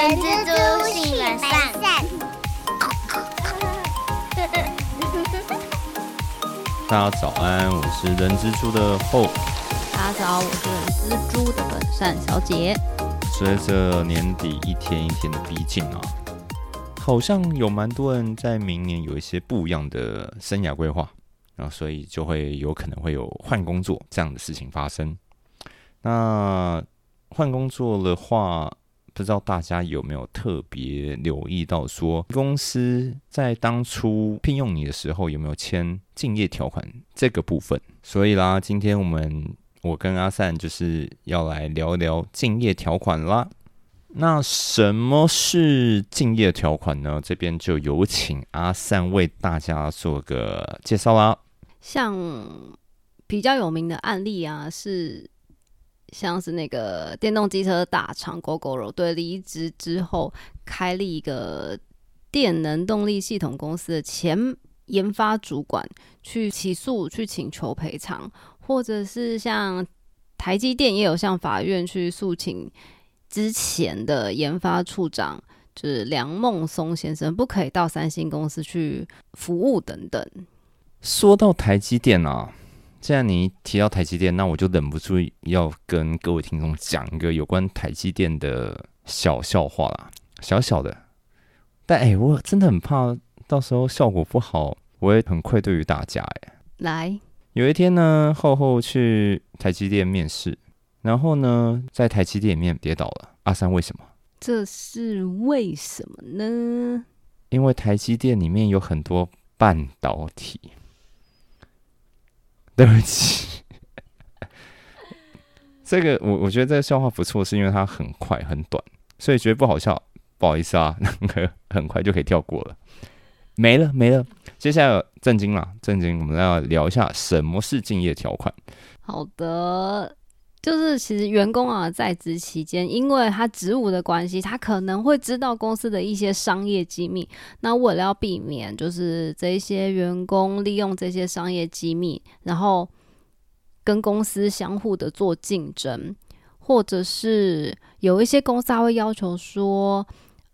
人蜘蛛性本善。大家早安，我是人蜘蛛的后。大家早，我是蜘蛛的本善小姐。随着年底一天一天的逼近啊，好像有蛮多人在明年有一些不一样的生涯规划，然后所以就会有可能会有换工作这样的事情发生。那换工作的话，不知道大家有没有特别留意到，说公司在当初聘用你的时候有没有签竞业条款这个部分？所以啦，今天我们我跟阿善就是要来聊聊竞业条款啦。那什么是竞业条款呢？这边就有请阿善为大家做个介绍啦。像比较有名的案例啊，是像是那个电动机车大厂 GoGoRo 对离职之后开立一个电能动力系统公司的前研发主管去起诉、去请求赔偿，或者是像台积电也有向法院去诉请之前的研发处长，就是梁孟松先生，不可以到三星公司去服务等等。说到台积电啊，既然你提到台积电，那我就忍不住要跟各位听众讲一个有关台积电的小笑话啦，小小的。但哎、我真的很怕到时候效果不好，我也很愧对于大家哎。来，有一天呢，厚厚去台积电面试，然后呢，在台积电里面跌倒了。阿三为什么？这是为什么呢？因为台积电里面有很多半导体。对不起，这个我我觉得这个笑话不错，是因为它很快很短，所以觉得不好笑，不好意思啊，那个很快就可以跳过了，没了没了。接下来震惊了，震惊，我们要聊一下什么是敬业条款。好的，就是其实员工啊，在职期间，因为他职务的关系，他可能会知道公司的一些商业机密。那为了要避免，就是这些员工利用这些商业机密，然后跟公司相互的做竞争，或者是有一些公司他会要求说。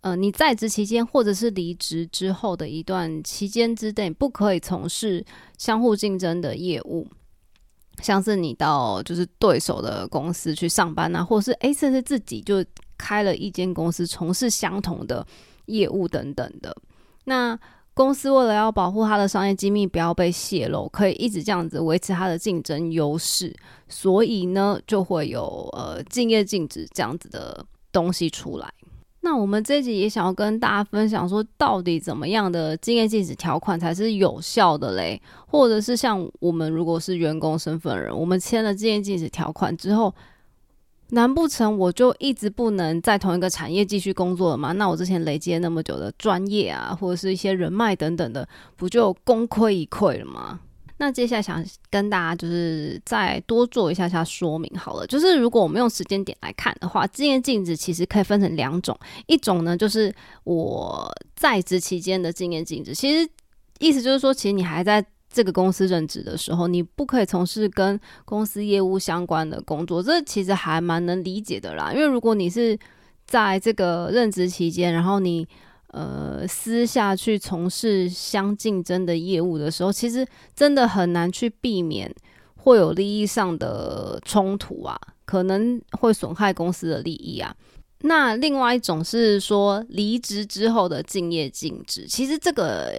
呃，你在职期间或者是离职之后的一段期间之内，不可以从事相互竞争的业务。像是你到就是对手的公司去上班啊，或者是诶，甚至自己就开了一间公司，从事相同的业务等等的。那公司为了要保护它的商业机密不要被泄露，可以一直这样子维持它的竞争优势，所以呢，就会有呃竞业禁止这样子的东西出来。那我们这一集也想要跟大家分享说，到底怎么样的竞业禁止条款才是有效的嘞？或者是像我们如果是员工身份人，我们签了竞业禁止条款之后，难不成我就一直不能在同一个产业继续工作了吗？那我之前累积了那么久的专业啊，或者是一些人脉等等的，不就功亏一篑了吗？那接下来想跟大家就是再多做一下下说明好了，就是如果我们用时间点来看的话，竞业禁止其实可以分成两种，一种呢就是我在职期间的经验禁止，其实意思就是说，其实你还在这个公司任职的时候，你不可以从事跟公司业务相关的工作，这其实还蛮能理解的啦。因为如果你是在这个任职期间，然后你呃，私下去从事相竞争的业务的时候，其实真的很难去避免会有利益上的冲突啊，可能会损害公司的利益啊。那另外一种是说离职之后的竞业禁止，其实这个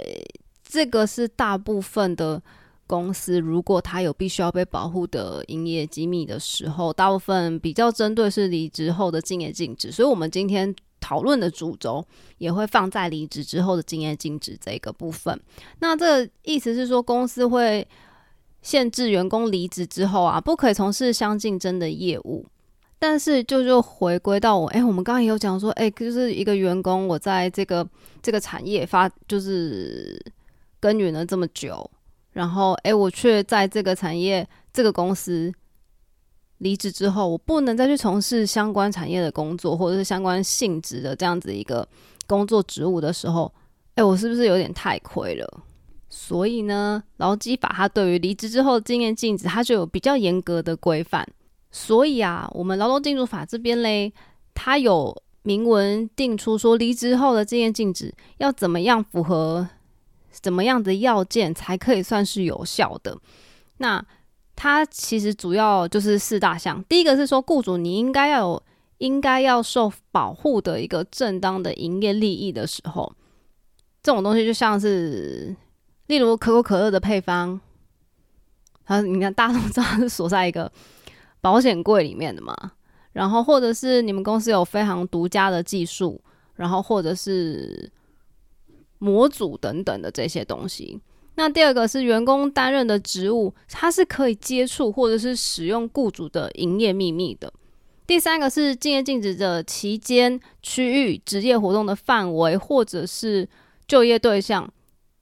这个是大部分的公司，如果他有必须要被保护的营业机密的时候，大部分比较针对是离职后的竞业禁止。所以，我们今天。讨论的主轴也会放在离职之后的经验禁止这个部分。那这意思是说，公司会限制员工离职之后啊，不可以从事相竞争的业务。但是就就回归到我，哎、我们刚刚也有讲说，哎、就是一个员工，我在这个这个产业发就是耕耘了这么久，然后哎、我却在这个产业这个公司。离职之后，我不能再去从事相关产业的工作，或者是相关性质的这样子一个工作职务的时候，哎，我是不是有点太亏了？所以呢，劳基法它对于离职之后经验禁止，它就有比较严格的规范。所以啊，我们劳动进入法这边嘞，它有明文定出说离职后的经验禁止要怎么样符合怎么样的要件才可以算是有效的。那它其实主要就是四大项，第一个是说雇主你应该要有应该要受保护的一个正当的营业利益的时候，这种东西就像是例如可口可乐的配方，它你看大家都知道是锁在一个保险柜里面的嘛。然后，或者是你们公司有非常独家的技术，然后或者是模组等等的这些东西。那第二个是员工担任的职务，他是可以接触或者是使用雇主的营业秘密的。第三个是竞业禁止的期间、区域、职业活动的范围或者是就业对象，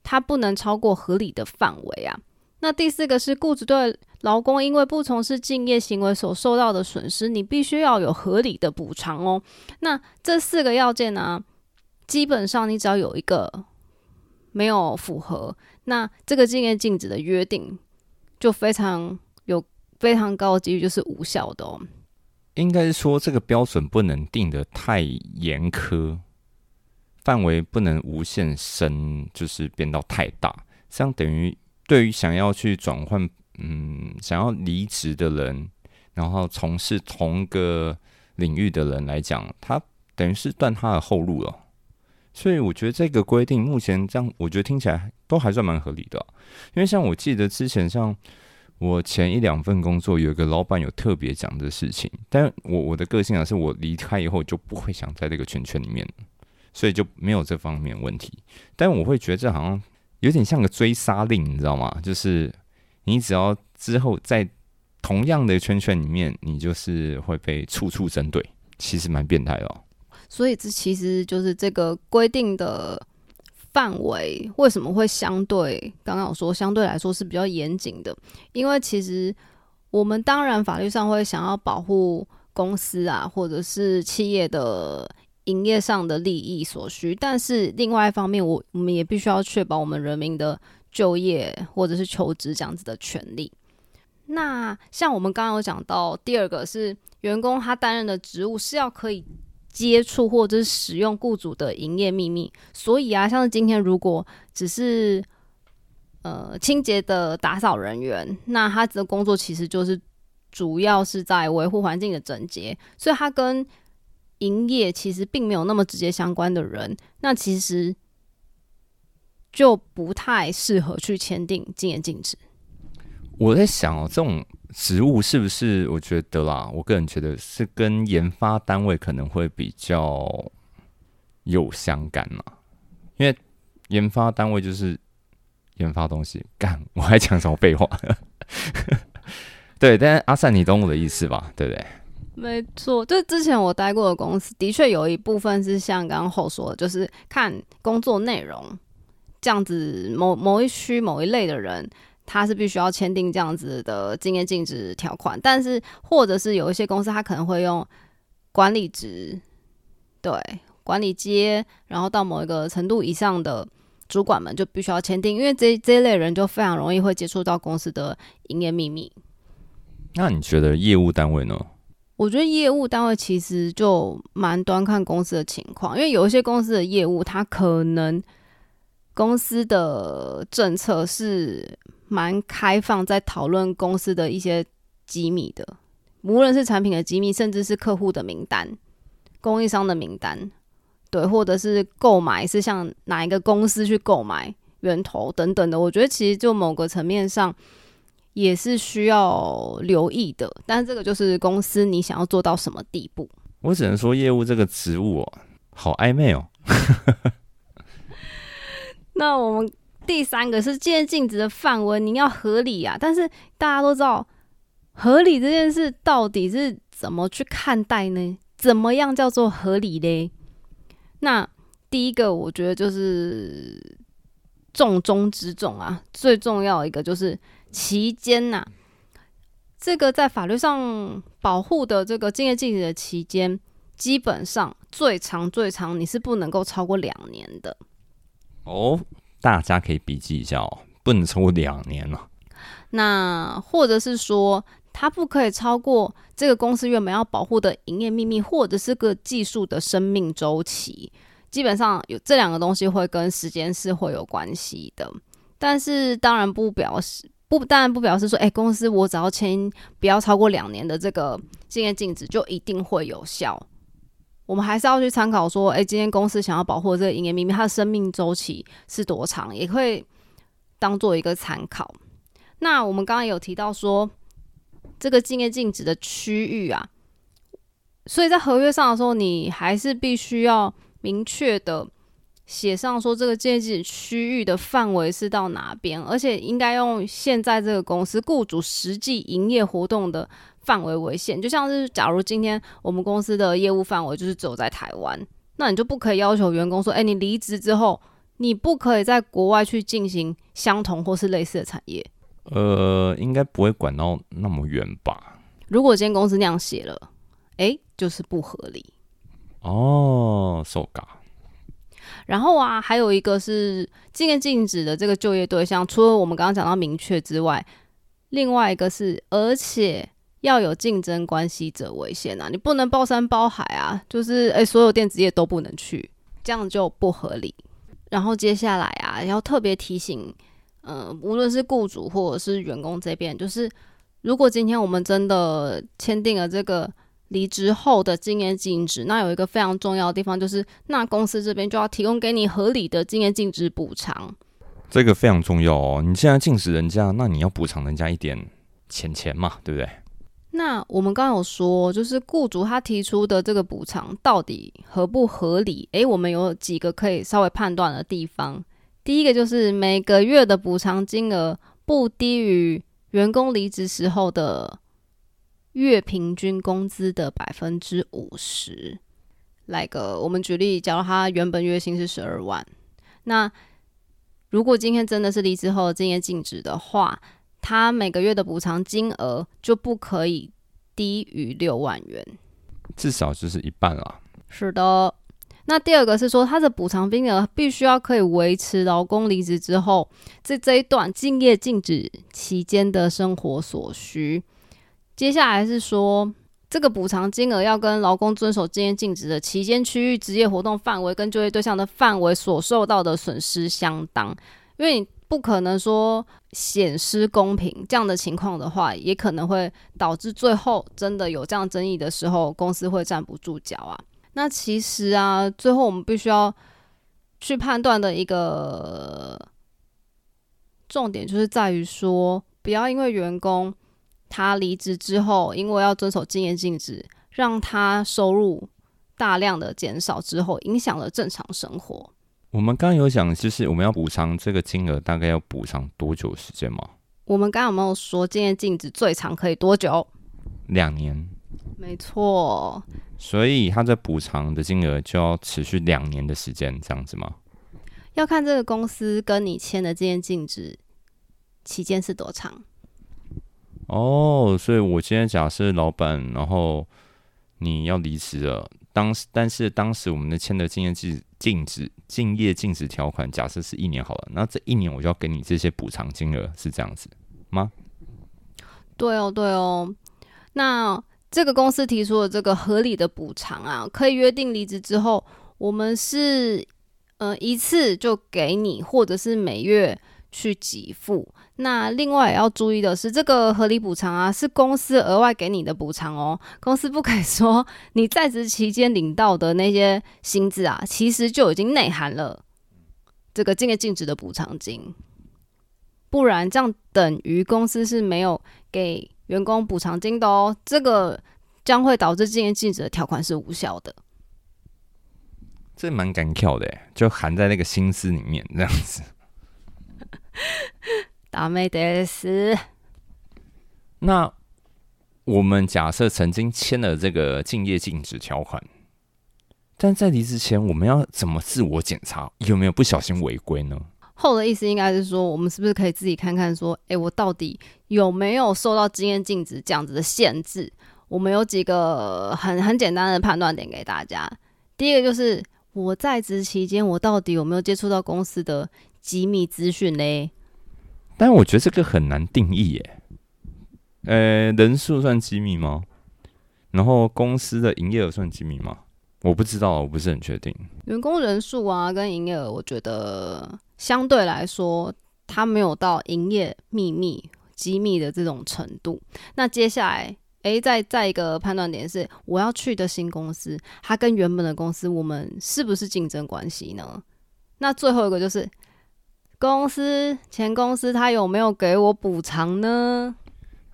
它不能超过合理的范围啊。那第四个是雇主对劳工因为不从事敬业行为所受到的损失，你必须要有合理的补偿哦。那这四个要件呢，基本上你只要有一个没有符合，那这个敬业禁止的约定就非常有非常高几率就是无效的哦。应该是说这个标准不能定的太严苛，范围不能无限深，就是变到太大，这样等于。对于想要去转换，嗯，想要离职的人，然后从事同个领域的人来讲，他等于是断他的后路了。所以我觉得这个规定目前这样，我觉得听起来都还算蛮合理的。因为像我记得之前，像我前一两份工作，有一个老板有特别讲的事情，但我我的个性啊，是我离开以后就不会想在这个圈圈里面，所以就没有这方面问题。但我会觉得这好像。有点像个追杀令，你知道吗？就是你只要之后在同样的圈圈里面，你就是会被处处针对，其实蛮变态的。所以这其实就是这个规定的范围为什么会相对刚刚我说相对来说是比较严谨的？因为其实我们当然法律上会想要保护公司啊，或者是企业的。营业上的利益所需，但是另外一方面，我我们也必须要确保我们人民的就业或者是求职这样子的权利。那像我们刚刚有讲到，第二个是员工他担任的职务是要可以接触或者是使用雇主的营业秘密，所以啊，像是今天如果只是呃清洁的打扫人员，那他的工作其实就是主要是在维护环境的整洁，所以他跟营业其实并没有那么直接相关的人，那其实就不太适合去签订禁言禁止。我在想哦，这种职务是不是？我觉得啦，我个人觉得是跟研发单位可能会比较有相干嘛，因为研发单位就是研发东西干，我还讲什么废话？对，但是阿善，你懂我的意思吧？对不对？没错，就之前我待过的公司，的确有一部分是像刚刚后说的，就是看工作内容这样子，某某一区某一类的人，他是必须要签订这样子的经验禁止条款。但是，或者是有一些公司，他可能会用管理职，对管理阶，然后到某一个程度以上的主管们就必须要签订，因为这这一类人就非常容易会接触到公司的营业秘密。那你觉得业务单位呢？我觉得业务单位其实就蛮端看公司的情况，因为有一些公司的业务，它可能公司的政策是蛮开放，在讨论公司的一些机密的，无论是产品的机密，甚至是客户的名单、供应商的名单，对，或者是购买是向哪一个公司去购买源头等等的。我觉得其实就某个层面上。也是需要留意的，但是这个就是公司你想要做到什么地步。我只能说，业务这个职务哦，好暧昧哦。那我们第三个是借镜子的范围，你要合理啊。但是大家都知道，合理这件事到底是怎么去看待呢？怎么样叫做合理嘞？那第一个，我觉得就是重中之重啊，最重要一个就是。期间呐，这个在法律上保护的这个竞业禁止的期间，基本上最长最长你是不能够超过两年的。哦，大家可以笔记一下哦，不能超过两年了。那或者是说，它不可以超过这个公司原本要保护的营业秘密，或者是个技术的生命周期。基本上有这两个东西会跟时间是会有关系的，但是当然不表示不，当然不表示说，哎，公司我只要签不要超过两年的这个经验禁止就一定会有效。我们还是要去参考说，哎，今天公司想要保护这个营业秘密，它的生命周期是多长，也会当做一个参考。那我们刚刚有提到说，这个竞业禁止的区域啊，所以在合约上的时候，你还是必须要明确的写上说，这个禁业禁止区域的范围是到哪边，而且应该用现在这个公司雇主实际营业活动的。范围为限，就像是假如今天我们公司的业务范围就是只有在台湾，那你就不可以要求员工说，哎，你离职之后，你不可以在国外去进行相同或是类似的产业。呃，应该不会管到那么远吧？如果今天公司那样写了，哎，就是不合理。哦，受嘎。然后啊，还有一个是禁业禁止的这个就业对象，除了我们刚刚讲到明确之外，另外一个是而且。要有竞争关系者为限啊，你不能包山包海啊，就是诶，所有电子业都不能去，这样就不合理。然后接下来啊，要特别提醒，嗯，无论是雇主或者是员工这边，就是如果今天我们真的签订了这个离职后的经验禁止，那有一个非常重要的地方，就是那公司这边就要提供给你合理的经验禁止补偿。这个非常重要哦，你现在禁止人家，那你要补偿人家一点钱钱嘛，对不对？那我们刚刚有说，就是雇主他提出的这个补偿到底合不合理？诶，我们有几个可以稍微判断的地方。第一个就是每个月的补偿金额不低于员工离职时候的月平均工资的百分之五十。来个，我们举例，假如他原本月薪是十二万，那如果今天真的是离职后经验禁止的话。他每个月的补偿金额就不可以低于六万元，至少就是一半啦。是的，那第二个是说，他的补偿金额必须要可以维持劳工离职之后，在这一段敬业禁止期间的生活所需。接下来是说，这个补偿金额要跟劳工遵守敬业禁止的期间区域、职业活动范围跟就业对象的范围所受到的损失相当，因为你。不可能说显失公平这样的情况的话，也可能会导致最后真的有这样争议的时候，公司会站不住脚啊。那其实啊，最后我们必须要去判断的一个重点，就是在于说，不要因为员工他离职之后，因为要遵守禁业禁止，让他收入大量的减少之后，影响了正常生活。我们刚刚有讲，就是我们要补偿这个金额，大概要补偿多久时间吗？我们刚刚有没有说，禁业禁止最长可以多久？两年。没错。所以他的补偿的金额就要持续两年的时间，这样子吗？要看这个公司跟你签的禁业禁止期间是多长。哦，所以我今天假设老板，然后你要离职了。当时，但是当时我们的签的禁业禁禁止竞业禁止条款，假设是一年好了，那这一年我就要给你这些补偿金额，是这样子吗？对哦，对哦。那这个公司提出的这个合理的补偿啊，可以约定离职之后，我们是呃一次就给你，或者是每月去给付。那另外也要注意的是，这个合理补偿啊，是公司额外给你的补偿哦。公司不可以说你在职期间领到的那些薪资啊，其实就已经内含了这个竞业禁止的补偿金，不然这样等于公司是没有给员工补偿金的哦。这个将会导致竞业禁止的条款是无效的。这蛮敢跳的，就含在那个薪资里面这样子。达美德斯，那我们假设曾经签了这个竞业禁止条款，但在离职前，我们要怎么自我检查有没有不小心违规呢？后的意思应该是说，我们是不是可以自己看看，说，哎，我到底有没有受到经验禁止这样子的限制？我们有几个很很简单的判断点给大家。第一个就是我在职期间，我到底有没有接触到公司的机密资讯嘞？但我觉得这个很难定义耶，呃，人数算机密吗？然后公司的营业额算机密吗？我不知道，我不是很确定。员工人数啊，跟营业额，我觉得相对来说，它没有到营业秘密、机密的这种程度。那接下来，诶，再再一个判断点是，我要去的新公司，它跟原本的公司，我们是不是竞争关系呢？那最后一个就是，公司前公司他有没有给我补偿呢？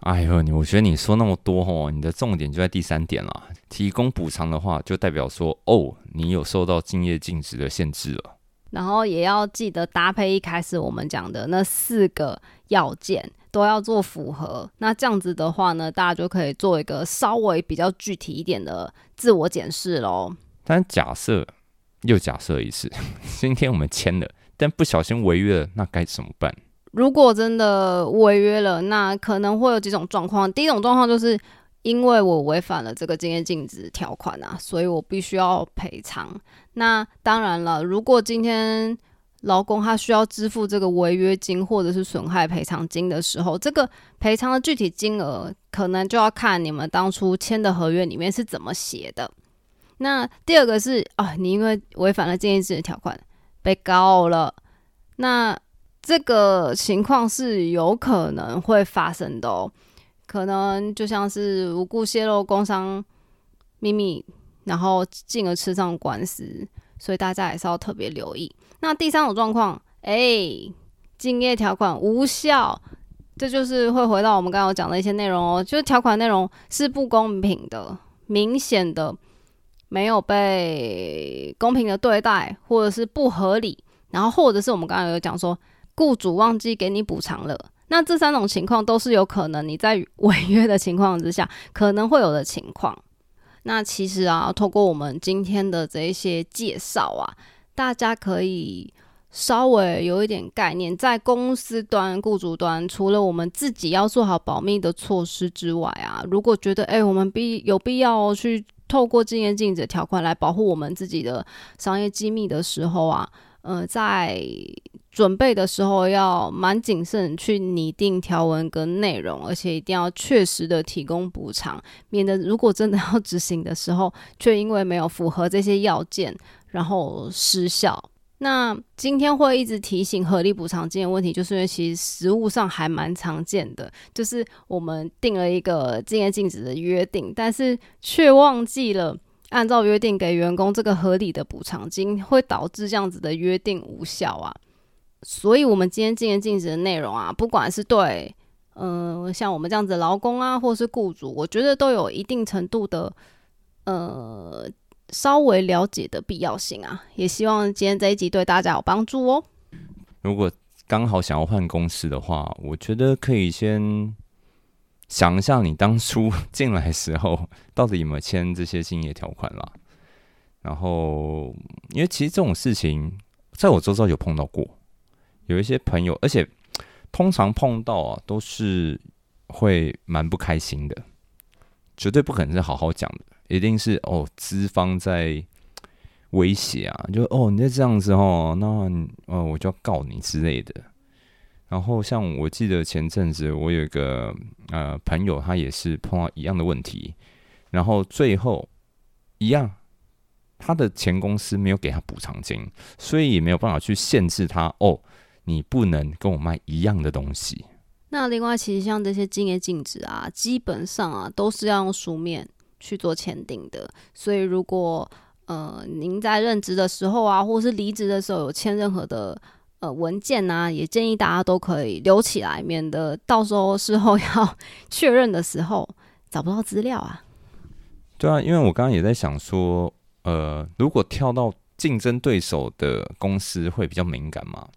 哎呦，你我觉得你说那么多哦，你的重点就在第三点了。提供补偿的话，就代表说哦，你有受到竞业禁止的限制了。然后也要记得搭配一开始我们讲的那四个要件都要做符合。那这样子的话呢，大家就可以做一个稍微比较具体一点的自我检视喽。但假设又假设一次，今天我们签了，但不小心违约了，那该怎么办？如果真的违约了，那可能会有几种状况。第一种状况就是因为我违反了这个经验禁止条款啊，所以我必须要赔偿。那当然了，如果今天劳工他需要支付这个违约金或者是损害赔偿金的时候，这个赔偿的具体金额可能就要看你们当初签的合约里面是怎么写的。那第二个是啊，你因为违反了经验禁止条款被告了，那。这个情况是有可能会发生的哦，可能就像是无故泄露工商秘密，然后进而吃上官司，所以大家也是要特别留意。那第三种状况，哎，竞业条款无效，这就是会回到我们刚刚讲的一些内容哦，就是条款内容是不公平的，明显的没有被公平的对待，或者是不合理，然后或者是我们刚刚有讲说。雇主忘记给你补偿了，那这三种情况都是有可能你在违约的情况之下可能会有的情况。那其实啊，透过我们今天的这一些介绍啊，大家可以稍微有一点概念，在公司端、雇主端，除了我们自己要做好保密的措施之外啊，如果觉得哎，我们必有必要去透过禁言禁止条款来保护我们自己的商业机密的时候啊，呃，在准备的时候要蛮谨慎，去拟定条文跟内容，而且一定要确实的提供补偿，免得如果真的要执行的时候，却因为没有符合这些要件，然后失效。那今天会一直提醒合理补偿金的问题，就是因为其实实务上还蛮常见的，就是我们定了一个禁业禁止的约定，但是却忘记了按照约定给员工这个合理的补偿金，会导致这样子的约定无效啊。所以，我们今天禁言禁止的内容啊，不管是对，呃，像我们这样子劳工啊，或是雇主，我觉得都有一定程度的，呃，稍微了解的必要性啊。也希望今天这一集对大家有帮助哦。如果刚好想要换公司的话，我觉得可以先想一下，你当初进来时候到底有没有签这些竞业条款啦。然后，因为其实这种事情，在我周遭有碰到过。有一些朋友，而且通常碰到啊，都是会蛮不开心的，绝对不可能是好好讲的，一定是哦，资方在威胁啊，就哦，你再这样子哦，那哦，我就要告你之类的。然后像我记得前阵子我有一个呃朋友，他也是碰到一样的问题，然后最后一样，他的前公司没有给他补偿金，所以也没有办法去限制他哦。你不能跟我卖一样的东西。那另外，其实像这些竞业禁止啊，基本上啊都是要用书面去做签订的。所以，如果呃您在任职的时候啊，或是离职的时候有签任何的呃文件啊，也建议大家都可以留起来，免得到时候事后 要确认的时候找不到资料啊。对啊，因为我刚刚也在想说，呃，如果跳到竞争对手的公司会比较敏感嘛？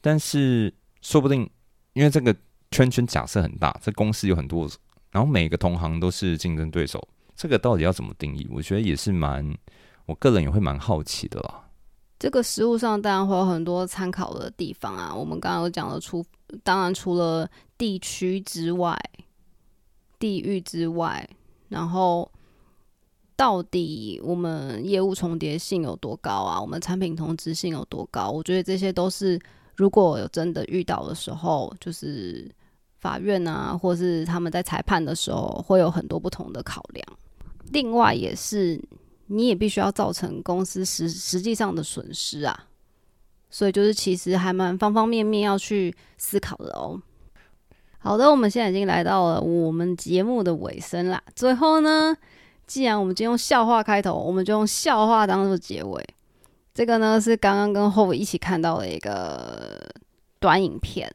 但是说不定，因为这个圈圈假设很大，这公司有很多，然后每个同行都是竞争对手，这个到底要怎么定义？我觉得也是蛮，我个人也会蛮好奇的啦。这个实物上当然会有很多参考的地方啊。我们刚刚有讲了，除当然除了地区之外，地域之外，然后到底我们业务重叠性有多高啊？我们产品同质性有多高？我觉得这些都是。如果有真的遇到的时候，就是法院啊，或是他们在裁判的时候，会有很多不同的考量。另外，也是你也必须要造成公司实实际上的损失啊。所以，就是其实还蛮方方面面要去思考的哦。好的，我们现在已经来到了我们节目的尾声啦。最后呢，既然我们就用笑话开头，我们就用笑话当做结尾。这个呢是刚刚跟后一起看到的一个短影片。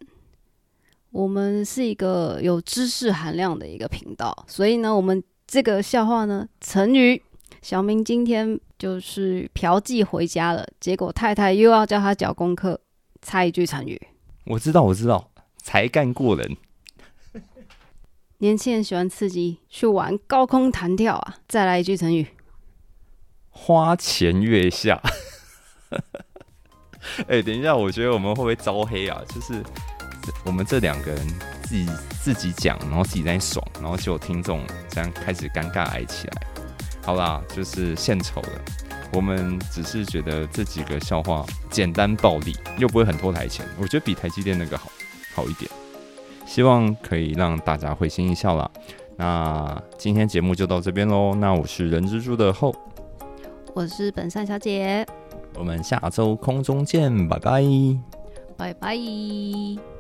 我们是一个有知识含量的一个频道，所以呢，我们这个笑话呢，成语小明今天就是嫖妓回家了，结果太太又要叫他交功课，猜一句成语。我知道，我知道，才干过人。年轻人喜欢刺激，去玩高空弹跳啊！再来一句成语：花前月下。哎，等一下，我觉得我们会不会招黑啊？就是我们这两个人自己自己讲，然后自己在爽，然后就有听众这样开始尴尬挨起来。好啦，就是献丑了。我们只是觉得这几个笑话简单暴力，又不会很拖台前，我觉得比台积电那个好好一点。希望可以让大家会心一笑啦。那今天节目就到这边喽。那我是人蜘蛛的后，我是本善小姐，我们下周空中见，拜拜，拜拜。